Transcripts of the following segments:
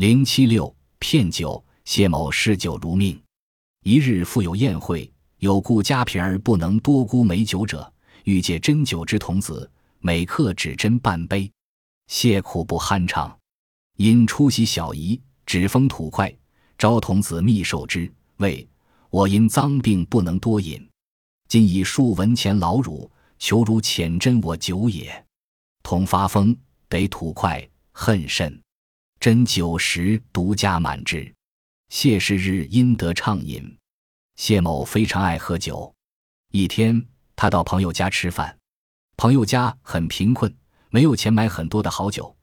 零七六骗酒，谢某嗜酒如命。一日复有宴会，有故家贫而不能多沽美酒者，欲借斟酒之童子，每客只斟半杯。谢苦不酣畅，因出席小仪，只封土块，招童子密授之，谓：“我因脏病不能多饮，今以数文钱劳汝，求汝遣斟我酒也。”童发疯，得土块，恨甚。斟酒时，独家满之。谢氏日因得畅饮。谢某非常爱喝酒。一天，他到朋友家吃饭，朋友家很贫困，没有钱买很多的好酒，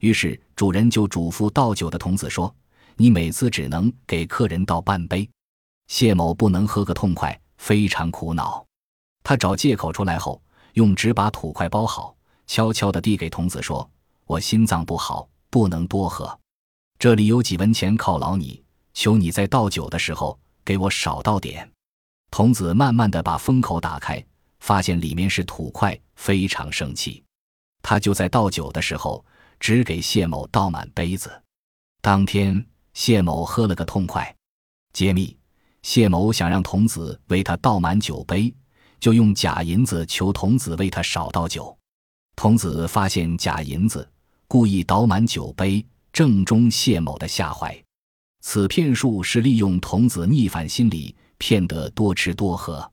于是主人就嘱咐倒酒的童子说：“你每次只能给客人倒半杯。”谢某不能喝个痛快，非常苦恼。他找借口出来后，用纸把土块包好，悄悄地递给童子说：“我心脏不好。”不能多喝，这里有几文钱犒劳你，求你在倒酒的时候给我少倒点。童子慢慢的把封口打开，发现里面是土块，非常生气。他就在倒酒的时候，只给谢某倒满杯子。当天谢某喝了个痛快。揭秘：谢某想让童子为他倒满酒杯，就用假银子求童子为他少倒酒。童子发现假银子。故意倒满酒杯，正中谢某的下怀。此骗术是利用童子逆反心理，骗得多吃多喝。